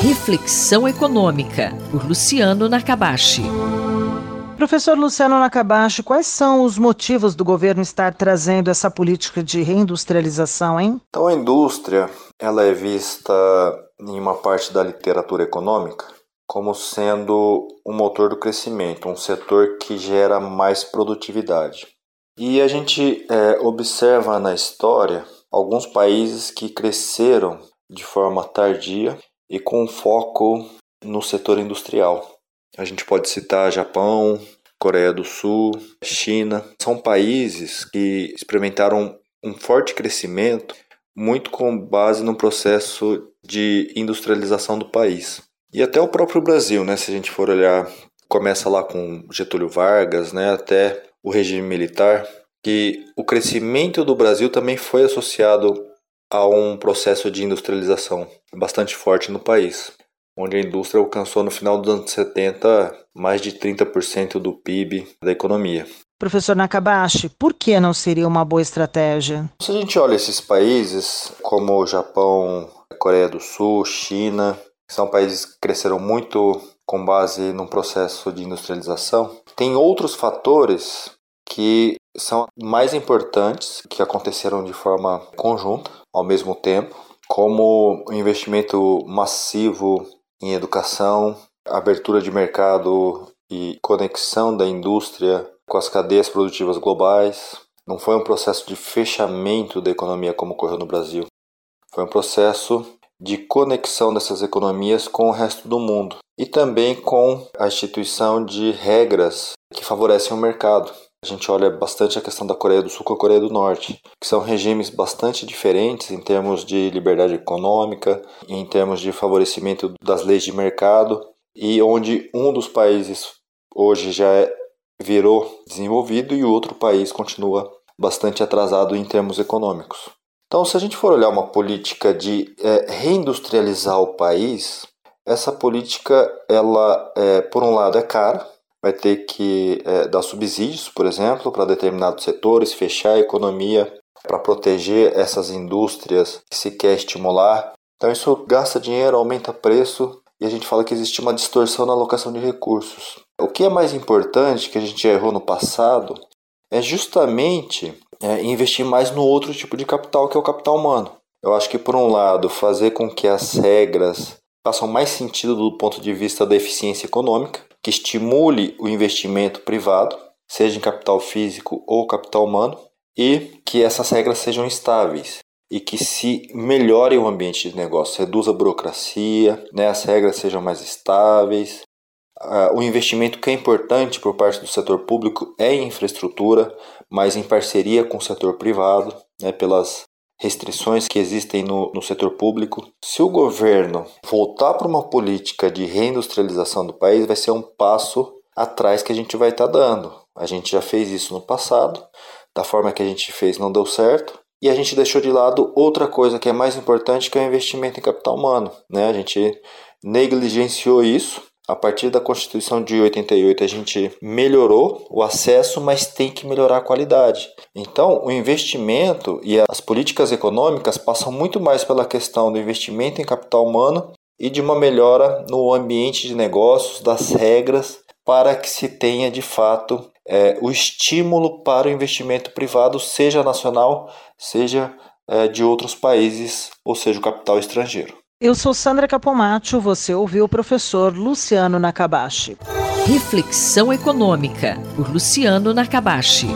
Reflexão Econômica, por Luciano Nakabashi. Professor Luciano Nakabashi, quais são os motivos do governo estar trazendo essa política de reindustrialização, hein? Então, a indústria, ela é vista em uma parte da literatura econômica como sendo um motor do crescimento, um setor que gera mais produtividade. E a gente é, observa na história alguns países que cresceram de forma tardia e com foco no setor industrial. A gente pode citar Japão, Coreia do Sul, China. São países que experimentaram um forte crescimento, muito com base no processo de industrialização do país. E até o próprio Brasil, né, se a gente for olhar, começa lá com Getúlio Vargas, né, até o regime militar, que o crescimento do Brasil também foi associado a um processo de industrialização bastante forte no país, onde a indústria alcançou no final dos anos 70 mais de 30% do PIB da economia. Professor Nakabashi, por que não seria uma boa estratégia? Se a gente olha esses países como o Japão, Coreia do Sul, China, são países que cresceram muito com base num processo de industrialização, tem outros fatores que são mais importantes, que aconteceram de forma conjunta, ao mesmo tempo, como o investimento massivo em educação, abertura de mercado e conexão da indústria com as cadeias produtivas globais. Não foi um processo de fechamento da economia como ocorreu no Brasil. Foi um processo de conexão dessas economias com o resto do mundo e também com a instituição de regras que favorecem o mercado. A gente olha bastante a questão da Coreia do Sul com a Coreia do Norte, que são regimes bastante diferentes em termos de liberdade econômica, em termos de favorecimento das leis de mercado, e onde um dos países hoje já é, virou desenvolvido e o outro país continua bastante atrasado em termos econômicos. Então, se a gente for olhar uma política de é, reindustrializar o país, essa política, ela, é, por um lado, é cara, vai ter que é, dar subsídios, por exemplo, para determinados setores, fechar a economia para proteger essas indústrias que se quer estimular. Então, isso gasta dinheiro, aumenta preço e a gente fala que existe uma distorção na alocação de recursos. O que é mais importante, que a gente errou no passado, é justamente é, investir mais no outro tipo de capital, que é o capital humano. Eu acho que, por um lado, fazer com que as regras façam mais sentido do ponto de vista da eficiência econômica, que estimule o investimento privado, seja em capital físico ou capital humano, e que essas regras sejam estáveis e que se melhore o ambiente de negócio, reduza a burocracia, né, as regras sejam mais estáveis, Uh, o investimento que é importante por parte do setor público é em infraestrutura, mas em parceria com o setor privado, né, pelas restrições que existem no, no setor público. Se o governo voltar para uma política de reindustrialização do país, vai ser um passo atrás que a gente vai estar tá dando. A gente já fez isso no passado, da forma que a gente fez não deu certo, e a gente deixou de lado outra coisa que é mais importante, que é o investimento em capital humano. Né? A gente negligenciou isso a partir da Constituição de 88 a gente melhorou o acesso, mas tem que melhorar a qualidade. Então, o investimento e as políticas econômicas passam muito mais pela questão do investimento em capital humano e de uma melhora no ambiente de negócios, das regras, para que se tenha de fato é, o estímulo para o investimento privado, seja nacional, seja é, de outros países, ou seja, o capital estrangeiro. Eu sou Sandra Capomatto, você ouviu o professor Luciano Nakabashi. Reflexão Econômica, por Luciano Nakabashi.